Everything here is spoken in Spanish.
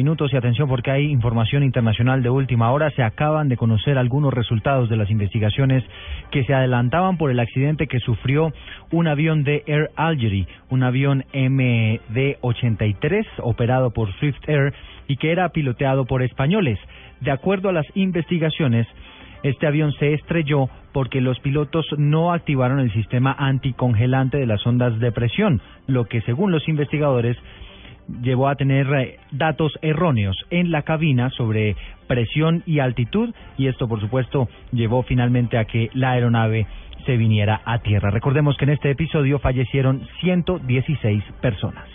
Minutos y atención porque hay información internacional de última hora. Se acaban de conocer algunos resultados de las investigaciones que se adelantaban por el accidente que sufrió un avión de Air Algeria, un avión MD-83 operado por Swift Air y que era piloteado por españoles. De acuerdo a las investigaciones, este avión se estrelló porque los pilotos no activaron el sistema anticongelante de las ondas de presión, lo que según los investigadores llevó a tener eh, datos erróneos en la cabina sobre presión y altitud y esto por supuesto llevó finalmente a que la aeronave se viniera a tierra. Recordemos que en este episodio fallecieron 116 personas.